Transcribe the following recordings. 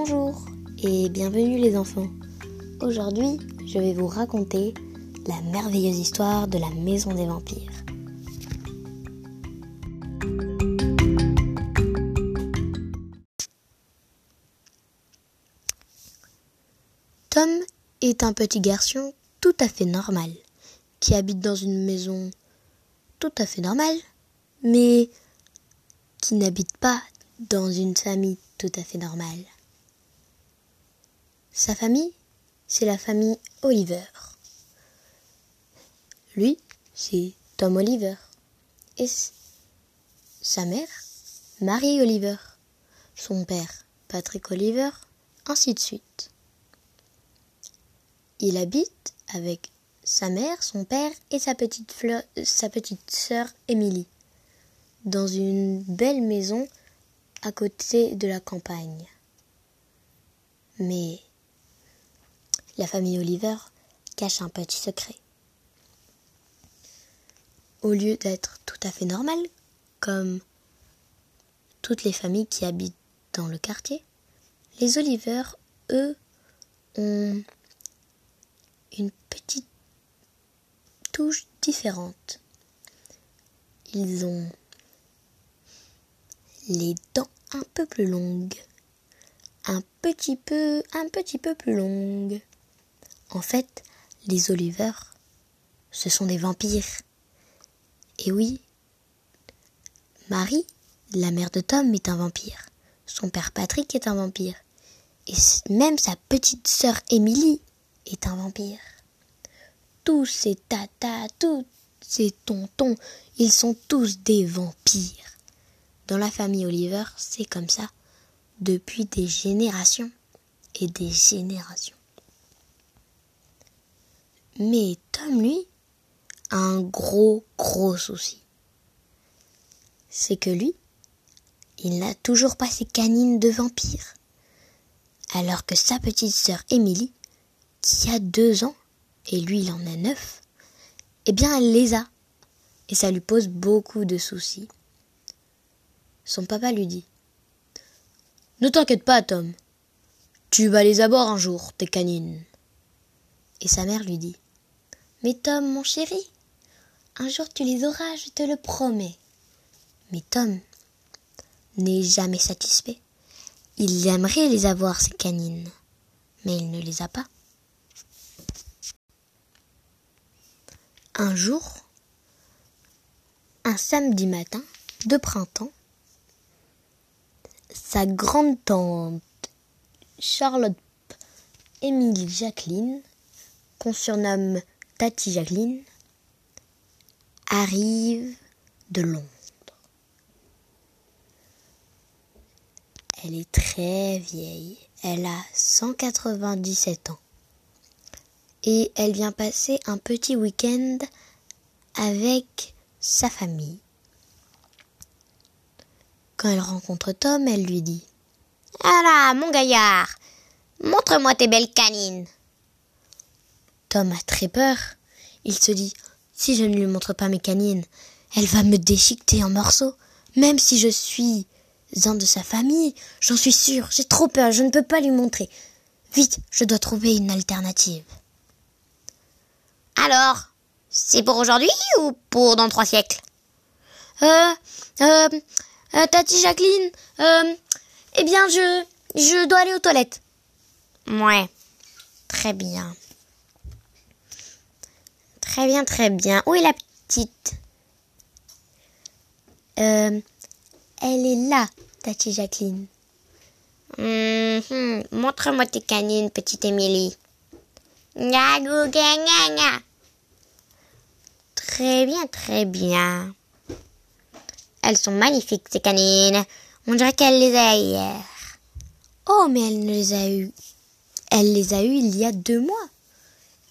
Bonjour et bienvenue les enfants. Aujourd'hui, je vais vous raconter la merveilleuse histoire de la maison des vampires. Tom est un petit garçon tout à fait normal, qui habite dans une maison tout à fait normale, mais qui n'habite pas dans une famille tout à fait normale. Sa famille, c'est la famille Oliver. Lui, c'est Tom Oliver. Et sa mère, Marie Oliver. Son père, Patrick Oliver, ainsi de suite. Il habite avec sa mère, son père et sa petite, sœur Émilie dans une belle maison à côté de la campagne. Mais la famille Oliver cache un petit secret. Au lieu d'être tout à fait normale, comme toutes les familles qui habitent dans le quartier, les Oliver, eux, ont une petite touche différente. Ils ont les dents un peu plus longues, un petit peu, un petit peu plus longues. En fait, les Oliver, ce sont des vampires. Et oui, Marie, la mère de Tom, est un vampire. Son père Patrick est un vampire. Et même sa petite sœur Émilie est un vampire. Tous ces tatas, tous ces tontons, ils sont tous des vampires. Dans la famille Oliver, c'est comme ça depuis des générations et des générations. Mais Tom, lui, a un gros, gros souci. C'est que lui, il n'a toujours pas ses canines de vampire. Alors que sa petite sœur Émilie, qui a deux ans, et lui il en a neuf, eh bien elle les a. Et ça lui pose beaucoup de soucis son papa lui dit Ne t'inquiète pas, Tom. Tu vas les avoir un jour, tes canines. Et sa mère lui dit Mais Tom, mon chéri, un jour tu les auras, je te le promets. Mais Tom n'est jamais satisfait. Il aimerait les avoir, ces canines, mais il ne les a pas. Un jour, un samedi matin de printemps, sa grande tante Charlotte Émilie Jacqueline, qu'on surnomme Tati Jacqueline, arrive de Londres. Elle est très vieille, elle a 197 ans. Et elle vient passer un petit week-end avec sa famille. Quand elle rencontre Tom, elle lui dit Ah mon gaillard, montre-moi tes belles canines. Tom a très peur. Il se dit Si je ne lui montre pas mes canines, elle va me déchiqueter en morceaux. Même si je suis un de sa famille, j'en suis sûr, j'ai trop peur, je ne peux pas lui montrer. Vite, je dois trouver une alternative. Alors, c'est pour aujourd'hui ou pour dans trois siècles? Euh, euh, euh, Tati Jacqueline, euh, eh bien, je, je dois aller aux toilettes. Ouais. Très bien. Très bien, très bien. Où est la petite euh, Elle est là, Tati Jacqueline. Mhm. Montre-moi tes canines, petite Émilie. Très bien, très bien. Elles sont magnifiques, ces canines. On dirait qu'elle les a hier. Oh, mais elle ne les a eues. Elle les a eues il y a deux mois.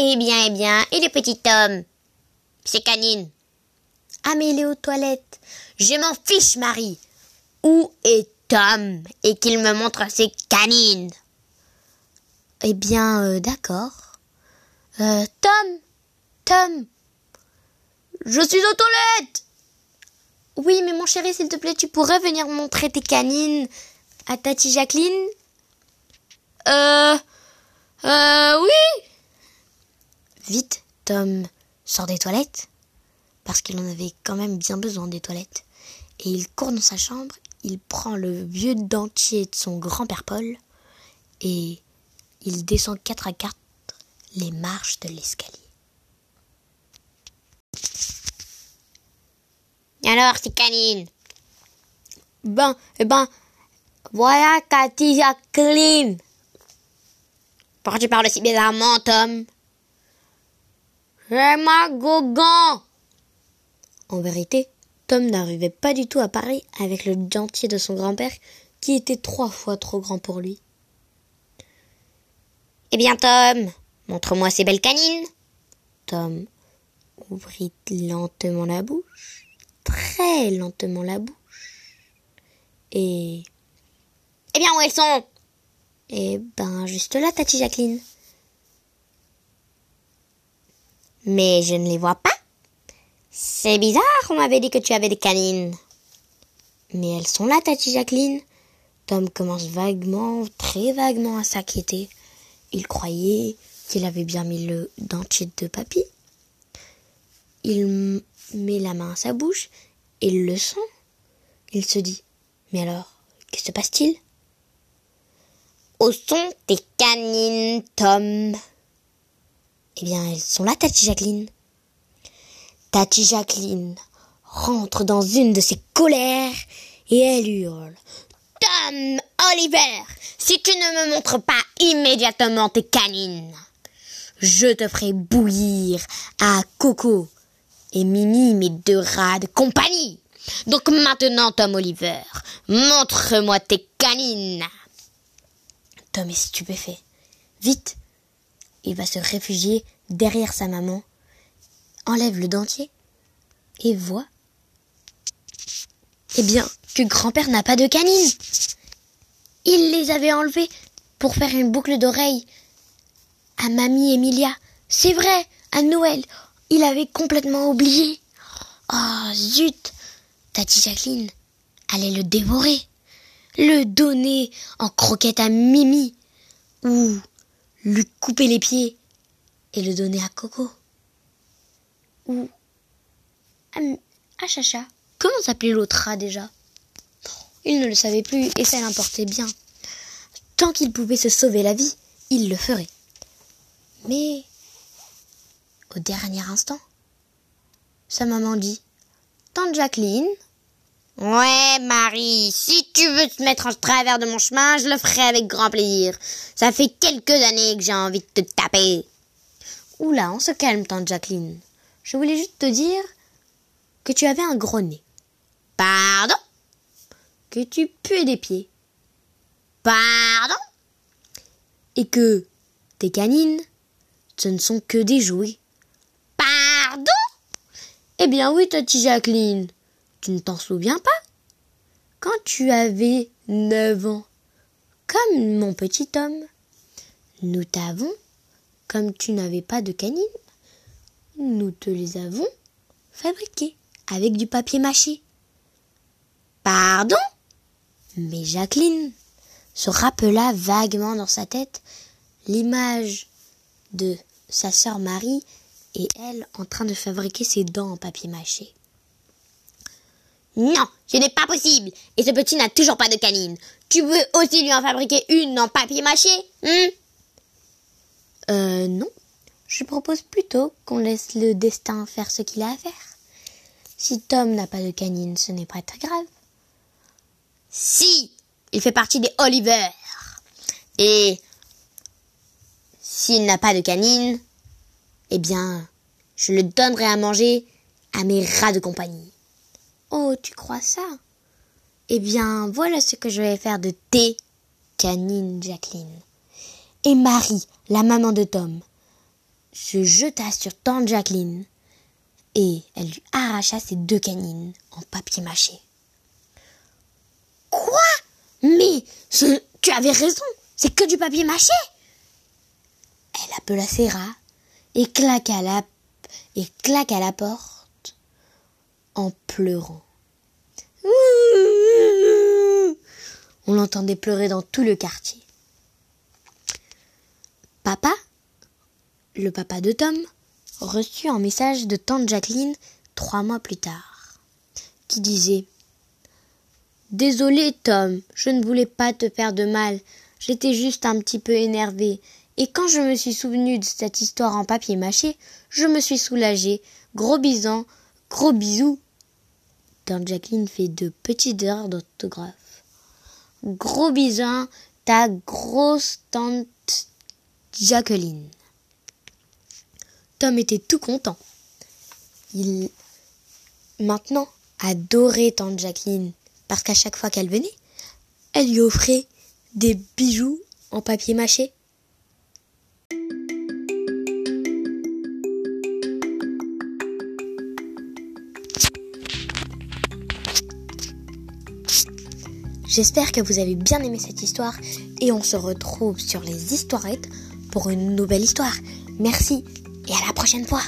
Eh bien, eh bien, et le petit homme Ces canines Ah, mais il est aux toilettes. Je m'en fiche, Marie. Où est Tom? Et qu'il me montre ses canines. Eh bien, euh, d'accord. Euh, Tom Tom Je suis aux toilettes oui, mais mon chéri, s'il te plaît, tu pourrais venir montrer tes canines à Tati Jacqueline? Euh... Euh... Oui Vite, Tom sort des toilettes, parce qu'il en avait quand même bien besoin des toilettes, et il court dans sa chambre, il prend le vieux dentier de son grand-père Paul, et il descend quatre à quatre les marches de l'escalier. Alors, c'est canine? Ben, eh ben, voilà Cathy Jacqueline. Pourquoi tu parles si bizarrement, Tom? Gogan. En vérité, Tom n'arrivait pas du tout à parler avec le dentier de son grand-père qui était trois fois trop grand pour lui. Eh bien, Tom, montre-moi ces belles canines. Tom ouvrit lentement la bouche, très lentement la bouche, et... Eh bien, où elles sont? Eh ben, juste là, Tati Jacqueline. Mais je ne les vois pas. C'est bizarre, on m'avait dit que tu avais des canines. Mais elles sont là, Tati Jacqueline. Tom commence vaguement, très vaguement à s'inquiéter. Il croyait qu'il avait bien mis le dentier de papy. Il met la main à sa bouche et le sent. Il se dit Mais alors, que se passe-t-il? Où sont tes canines, Tom? Eh bien, elles sont là, Tati Jacqueline. Tati Jacqueline rentre dans une de ses colères et elle hurle. Tom Oliver, si tu ne me montres pas immédiatement tes canines, je te ferai bouillir à Coco et Mimi, mes deux rats de compagnie. Donc maintenant, Tom Oliver, montre-moi tes canines. Tom est stupéfait. Vite, il va se réfugier derrière sa maman, enlève le dentier et voit, eh bien, que grand-père n'a pas de canines. Il les avait enlevées pour faire une boucle d'oreille à mamie Emilia. C'est vrai, à Noël, il avait complètement oublié. Oh, zut Tati Jacqueline allait le dévorer, le donner en croquette à Mimi, ou lui couper les pieds et le donner à Coco, ou à, Chacha. Comment s'appelait l'autre rat déjà? Il ne le savait plus et ça l'importait bien. Tant qu'il pouvait se sauver la vie, il le ferait. Mais au dernier instant, sa maman dit Tante Jacqueline Ouais, Marie, si tu veux te mettre en travers de mon chemin, je le ferai avec grand plaisir. Ça fait quelques années que j'ai envie de te taper. Oula, on se calme, tante Jacqueline. Je voulais juste te dire que tu avais un gros nez. Pardon? Que tu puais des pieds. Pardon? Et que tes canines, ce ne sont que des jouets. Pardon? Eh bien oui, Tati Jacqueline. Tu ne t'en souviens pas? Quand tu avais neuf ans, comme mon petit homme, nous t'avons, comme tu n'avais pas de canines, nous te les avons fabriquées avec du papier mâché. Pardon? Mais Jacqueline se rappela vaguement dans sa tête l'image de sa sœur Marie et elle en train de fabriquer ses dents en papier mâché. Non, ce n'est pas possible. Et ce petit n'a toujours pas de canine. Tu veux aussi lui en fabriquer une en papier mâché hein? Euh, non. Je propose plutôt qu'on laisse le destin faire ce qu'il a à faire. Si Tom n'a pas de canine, ce n'est pas très grave. Si, il fait partie des Oliver. Et s'il n'a pas de canine, eh bien, je le donnerai à manger à mes rats de compagnie. Oh, tu crois ça? Eh bien, voilà ce que je vais faire de tes canines, Jacqueline. Et Marie, la maman de Tom, se jeta sur tante Jacqueline et elle lui arracha ses deux canines en papier mâché. Quoi? Mais tu avais raison, c'est que du papier mâché. Elle appela ses rats et claqua la, et claqua la porte en pleurant. On l'entendait pleurer dans tout le quartier. Papa, le papa de Tom, reçut un message de tante Jacqueline trois mois plus tard, qui disait Désolé Tom, je ne voulais pas te faire de mal, j'étais juste un petit peu énervée, et quand je me suis souvenu de cette histoire en papier mâché, je me suis soulagée. Gros bisous, gros bisous. Tante Jacqueline fait de petites erreurs d'orthographe. Gros bisous, ta grosse tante Jacqueline. Tom était tout content. Il maintenant adorait tante Jacqueline parce qu'à chaque fois qu'elle venait, elle lui offrait des bijoux en papier mâché. J'espère que vous avez bien aimé cette histoire et on se retrouve sur les histoirettes pour une nouvelle histoire. Merci et à la prochaine fois.